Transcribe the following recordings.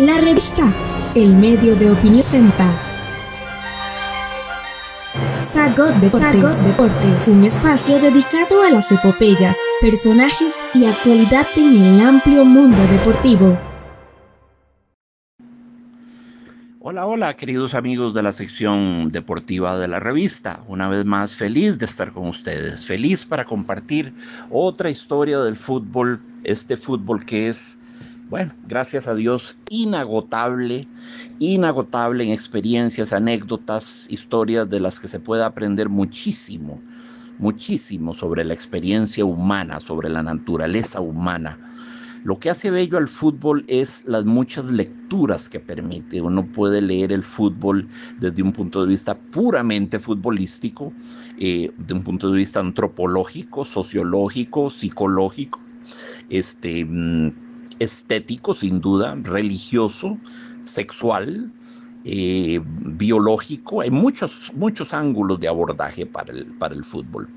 La revista El Medio de Opinión Senta. Sagot Deportes, Deportes, un espacio dedicado a las epopeyas, personajes y actualidad en el amplio mundo deportivo. Hola, hola, queridos amigos de la sección deportiva de la revista. Una vez más, feliz de estar con ustedes, feliz para compartir otra historia del fútbol, este fútbol que es bueno, gracias a Dios, inagotable, inagotable en experiencias, anécdotas, historias de las que se puede aprender muchísimo, muchísimo sobre la experiencia humana, sobre la naturaleza humana. Lo que hace bello al fútbol es las muchas lecturas que permite. Uno puede leer el fútbol desde un punto de vista puramente futbolístico, eh, de un punto de vista antropológico, sociológico, psicológico, este, mm, estético, sin duda, religioso, sexual, eh, biológico. Hay muchos, muchos ángulos de abordaje para el, para el fútbol.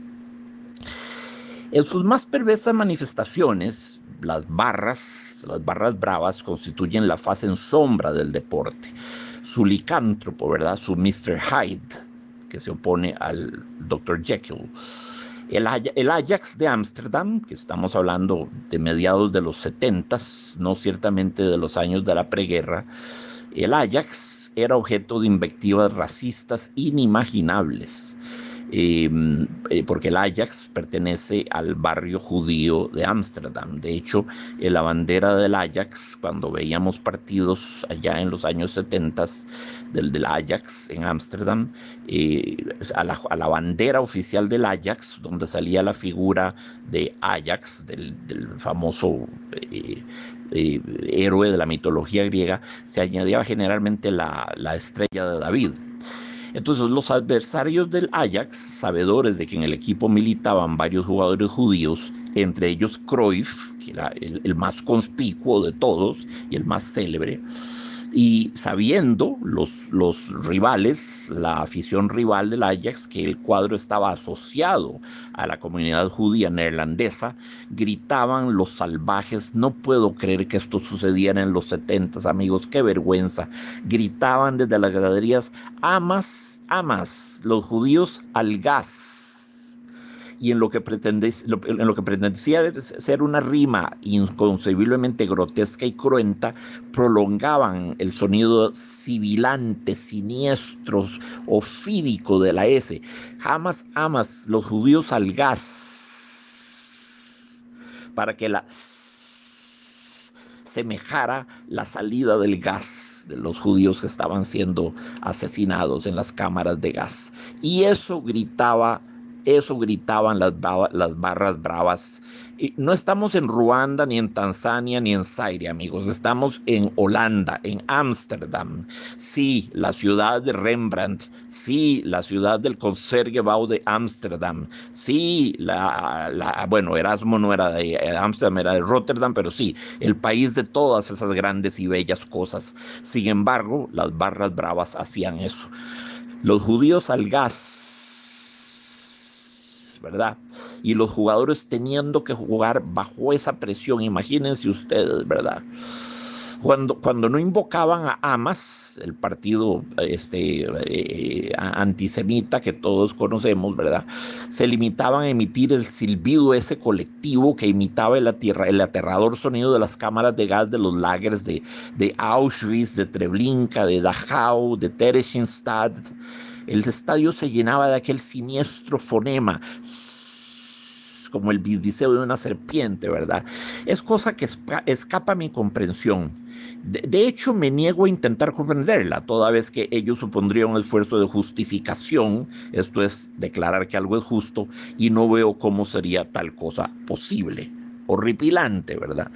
En sus más perversas manifestaciones, las barras, las barras bravas constituyen la fase en sombra del deporte. Su licántropo, ¿verdad? Su Mr. Hyde, que se opone al Dr. Jekyll. El, Ajax de Ámsterdam, que estamos hablando de mediados de los 70, no ciertamente de los años de la preguerra, el Ajax era objeto de invectivas racistas inimaginables. Em, eh, porque el Ajax pertenece al barrio judío de Ámsterdam. De hecho, en la bandera del Ajax, cuando veíamos partidos allá en los años 70 del, Ajax en Ámsterdam, eh, a, la, bandera oficial del Ajax, donde salía la figura de Ajax, del, famoso eh, héroe de la mitología griega, se añadía generalmente la estrella de David. Entonces los adversarios del Ajax, sabedores de que en el equipo militaban varios jugadores judíos, entre ellos Cruyff, que era el, más conspicuo de todos y el más célebre, y sabiendo los, los rivales, la afición rival del Ajax, que el cuadro estaba asociado a la comunidad judía neerlandesa, gritaban los salvajes, no puedo creer que esto sucediera en los 70, amigos, qué vergüenza. Gritaban desde las graderías, amas, amas, los judíos al gas y en lo que, en lo que pretendía ser una rima inconcebiblemente grotesca y cruenta, prolongaban el sonido sibilante, siniestro, ofídico de la S. Jamás amas los judíos al gas para que la semejara la salida del gas de los judíos que estaban siendo asesinados en las cámaras de gas. Y eso gritaba eso gritaban las, las barras bravas. Y no estamos en Ruanda, ni en Tanzania, ni en Zaire, amigos. Estamos en Holanda, en Ámsterdam. Sí, la ciudad de Rembrandt. Sí, la ciudad del Concertgebouw de Ámsterdam. Sí, la, bueno, Erasmo no era de Ámsterdam, era de Rotterdam, pero sí, el país de todas esas grandes y bellas cosas. Sin embargo, las barras bravas hacían eso. Los judíos al gas ¿verdad? Y los jugadores teniendo que jugar bajo esa presión, imagínense ustedes, ¿verdad? Cuando, cuando no invocaban a Hamas, el partido este, eh, antisemita que todos conocemos, ¿verdad? Se limitaban a emitir el silbido ese colectivo que imitaba el, el aterrador sonido de las cámaras de gas de los lagers de, de Auschwitz, de Treblinka, de Dachau, de Theresienstadt el estadio se llenaba de aquel siniestro fonema como el bisbiseo de una serpiente, ¿verdad? Es cosa que escapa a mi comprensión. De, hecho, me niego a intentar comprenderla, toda vez que ello supondría un esfuerzo de justificación, esto es, declarar que algo es justo, y no veo cómo sería tal cosa posible. Horripilante, ¿verdad?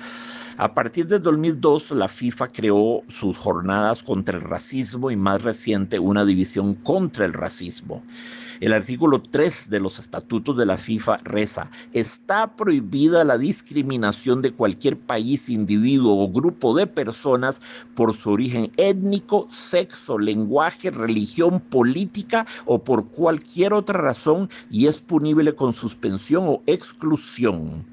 A partir de 2002, la FIFA creó sus jornadas contra el racismo y más reciente una división contra el racismo. El artículo 3 de los estatutos de la FIFA reza, está prohibida la discriminación de cualquier país, individuo o grupo de personas por su origen étnico, sexo, lenguaje, religión, política o por cualquier otra razón y es punible con suspensión o exclusión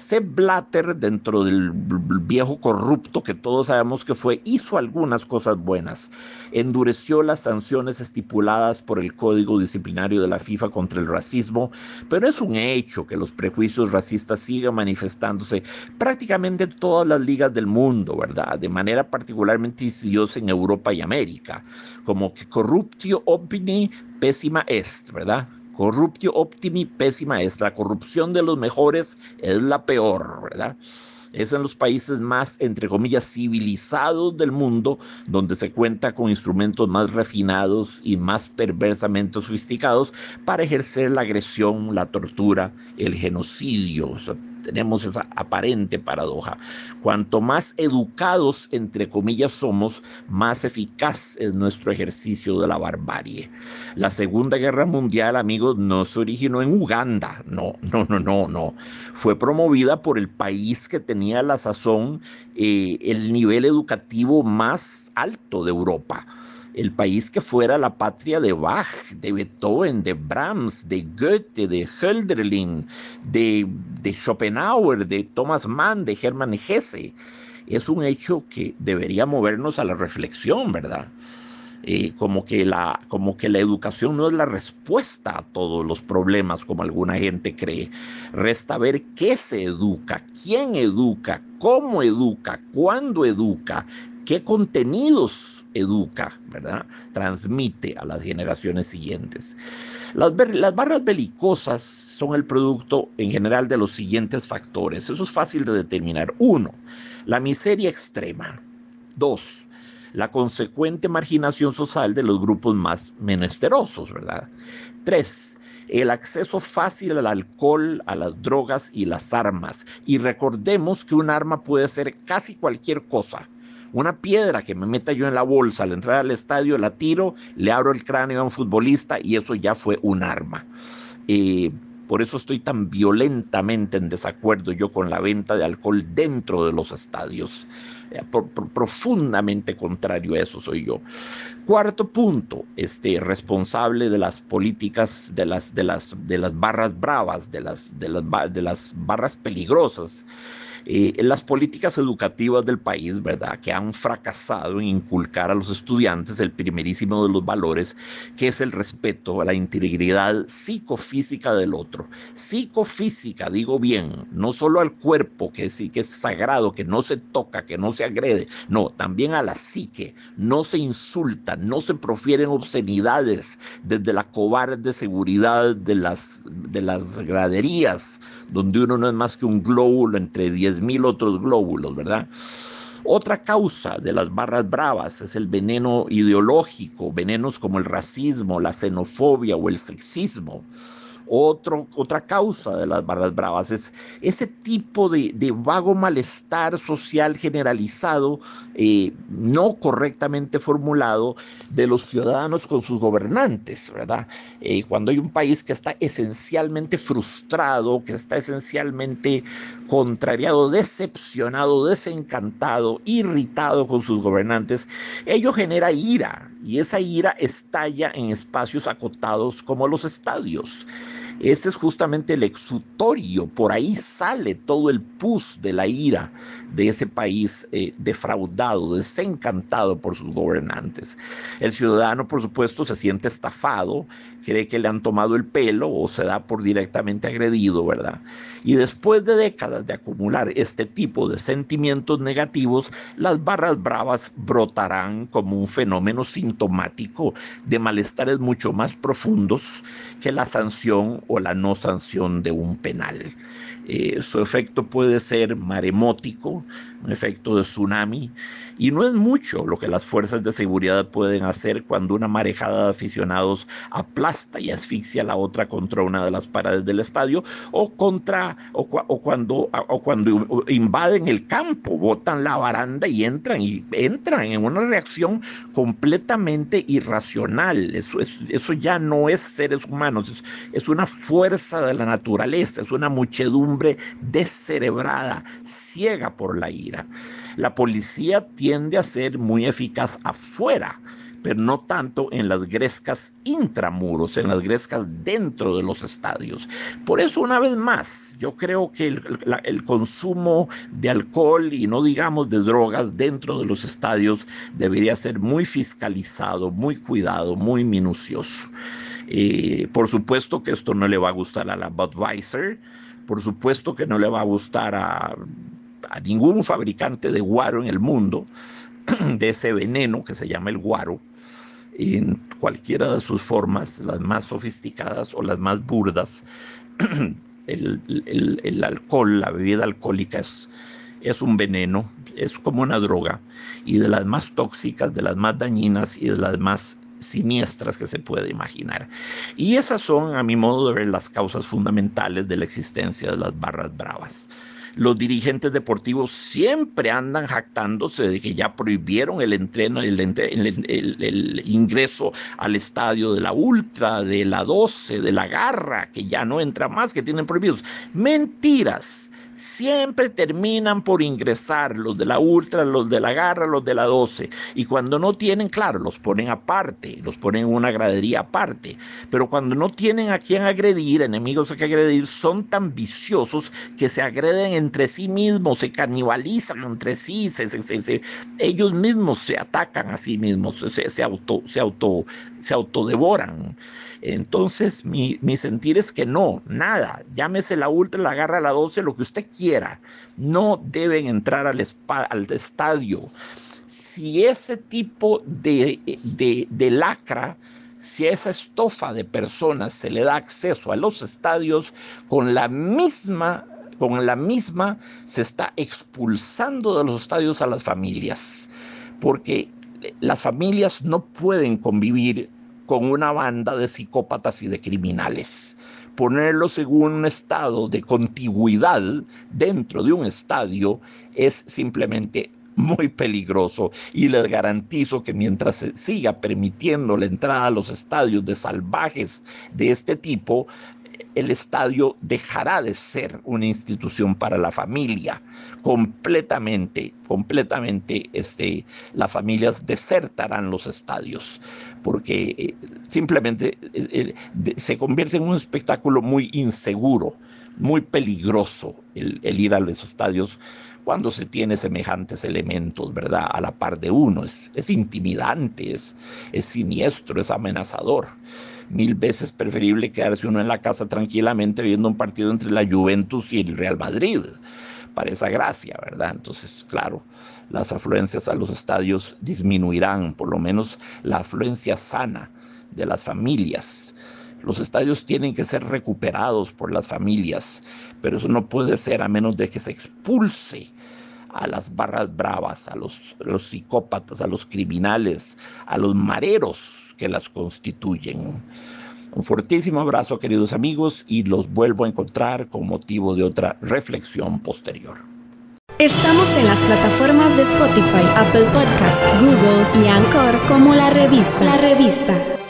Sepp Blatter, dentro del viejo corrupto que todos sabemos que fue, hizo algunas cosas buenas. Endureció las sanciones estipuladas por el Código Disciplinario de la FIFA contra el racismo, pero es un hecho que los prejuicios racistas sigan manifestándose prácticamente en todas las ligas del mundo, ¿verdad? De manera particularmente insidiosa en Europa y América, como que corruptio opini pésima est, ¿verdad? Corruptio optimi pésima es. La corrupción de los mejores es la peor, ¿verdad? Es en los países más, entre comillas, civilizados del mundo, donde se cuenta con instrumentos más refinados y más perversamente sofisticados para ejercer la agresión, la tortura, el genocidio tenemos esa aparente paradoja. Cuanto más educados, entre comillas, somos, más eficaz es nuestro ejercicio de la barbarie. La Segunda Guerra Mundial, amigos, no se originó en Uganda, no, no, no, no, no. Fue promovida por el país que tenía la sazón eh, el nivel educativo más alto de Europa el país que fuera la patria de Bach, de Beethoven, de Brahms, de Goethe, de Hölderlin, de, de Schopenhauer, de Thomas Mann, de Hermann Hesse. Es un hecho que debería movernos a la reflexión, ¿verdad? Eh, como, que la, como que la educación no es la respuesta a todos los problemas como alguna gente cree. Resta ver qué se educa, quién educa, cómo educa, cuándo educa, qué contenidos educa, ¿verdad? Transmite a las generaciones siguientes. Las, barras belicosas son el producto en general de los siguientes factores. Eso es fácil de determinar. Uno, la miseria extrema. Dos, la consecuente marginación social de los grupos más menesterosos, ¿verdad? Tres, el acceso fácil al alcohol, a las drogas y las armas. Y recordemos que un arma puede ser casi cualquier cosa una piedra que me meta yo en la bolsa al entrar al estadio, la tiro, le abro el cráneo a un futbolista y eso ya fue un arma. Eh, por eso estoy tan violentamente en desacuerdo yo con la venta de alcohol dentro de los estadios. Eh, profundamente contrario a eso soy yo. Cuarto punto, este, responsable de las políticas de las, de las, de las barras bravas, de las, de las, de las barras peligrosas eh, las políticas educativas del país, ¿verdad? Que han fracasado en inculcar a los estudiantes el primerísimo de los valores, que es el respeto a la integridad psicofísica del otro. Psicofísica, digo bien, no solo al cuerpo, que sí que es sagrado, que no se toca, que no se agrede, no, también a la psique. No se insulta, no se profieren obscenidades desde la cobarde seguridad de las, de las graderías, donde uno no es más que un glóbulo entre 10 mil otros glóbulos, ¿verdad? Otra causa de las barras bravas es el veneno ideológico, venenos como el racismo, la xenofobia o el sexismo otra causa de las barras bravas es ese tipo de, vago malestar social generalizado, eh, no correctamente formulado, de los ciudadanos con sus gobernantes, ¿verdad? Eh, cuando hay un país que está esencialmente frustrado, que está esencialmente contrariado, decepcionado, desencantado, irritado con sus gobernantes, ello genera ira y esa ira estalla en espacios acotados como los estadios. Ese es justamente el exutorio, por ahí sale todo el pus de la ira de ese país eh, defraudado, desencantado por sus gobernantes. El ciudadano, por supuesto, se siente estafado, cree que le han tomado el pelo o se da por directamente agredido, ¿verdad? Y después de décadas de acumular este tipo de sentimientos negativos, las barras bravas brotarán como un fenómeno sintomático de malestares mucho más profundos que la sanción o la no sanción de un penal. Eh, su efecto puede ser maremótico, un efecto de tsunami, y no es mucho lo que las fuerzas de seguridad pueden hacer cuando una marejada de aficionados aplasta y asfixia a la otra contra una de las paredes del estadio o contra o, cuando o cuando invaden el campo, botan la baranda y entran y entran en una reacción completamente irracional. Eso, eso ya no es seres humanos, es, una fuerza de la naturaleza, es una muchedumbre descerebrada, ciega por la ira. La policía tiende a ser muy eficaz afuera, pero no tanto en las grescas intramuros, en las grescas dentro de los estadios. Por eso, una vez más, yo creo que el consumo de alcohol y no digamos de drogas dentro de los estadios debería ser muy fiscalizado, muy cuidado, muy minucioso. Por supuesto que esto no le va a gustar a la Budweiser, por supuesto que no le va a gustar a, ningún fabricante de guaro en el mundo, de ese veneno que se llama el guaro, en cualquiera de sus formas, las más sofisticadas o las más burdas. El, alcohol, la bebida alcohólica es un veneno, es como una droga, y de las más tóxicas, de las más dañinas y de las más siniestras que se puede imaginar. Y esas son, a mi modo de ver, las causas fundamentales de la existencia de las barras bravas. Los dirigentes deportivos siempre andan jactándose de que ya prohibieron el entreno, el, el, ingreso al estadio de la Ultra, de la 12, de la Garra, que ya no entra más, que tienen prohibidos. Mentiras siempre terminan por ingresar los de la ultra, los de la garra, los de la 12. Y cuando no tienen, claro, los ponen aparte, los ponen en una gradería aparte. Pero cuando no tienen a quien agredir, enemigos a que agredir, son tan viciosos que se agreden entre sí mismos, se canibalizan entre sí, ellos mismos se atacan a sí mismos, se, auto, se, auto, se autodevoran. Entonces, mi, mi sentir es que no, nada, llámese la ultra, la garra, la 12, lo que usted quiera, no deben entrar al, estadio. Si ese tipo de, lacra si esa estofa de personas se le da acceso a los estadios con la misma con la misma se está expulsando de los estadios a las familias porque las familias no pueden convivir con una banda de psicópatas y de criminales ponerlos en un estado de contigüidad dentro de un estadio es simplemente muy peligroso y les garantizo que mientras se siga permitiendo la entrada a los estadios de salvajes de este tipo, el estadio dejará de ser una institución para la familia. Completamente, completamente, este, las familias desertarán los estadios porque eh, simplemente eh, eh, se convierte en un espectáculo muy inseguro, muy peligroso el, ir a los estadios cuando se tiene semejantes elementos, ¿verdad? A la par de uno. Es, intimidante, es, es siniestro, es amenazador mil veces preferible quedarse uno en la casa tranquilamente viendo un partido entre la Juventus y el Real Madrid, esa gracia, ¿verdad? Entonces, claro, las afluencias a los estadios disminuirán, por lo menos la afluencia sana de las familias. Los estadios tienen que ser recuperados por las familias, pero eso no puede ser a menos de que se expulse a las barras bravas, a los, los psicópatas, a los criminales, a los mareros que las constituyen. Un fortísimo abrazo, queridos amigos, y los vuelvo a encontrar con motivo de otra reflexión posterior. Estamos en las plataformas de Spotify, Apple Podcast, Google y Anchor como la revista. La revista.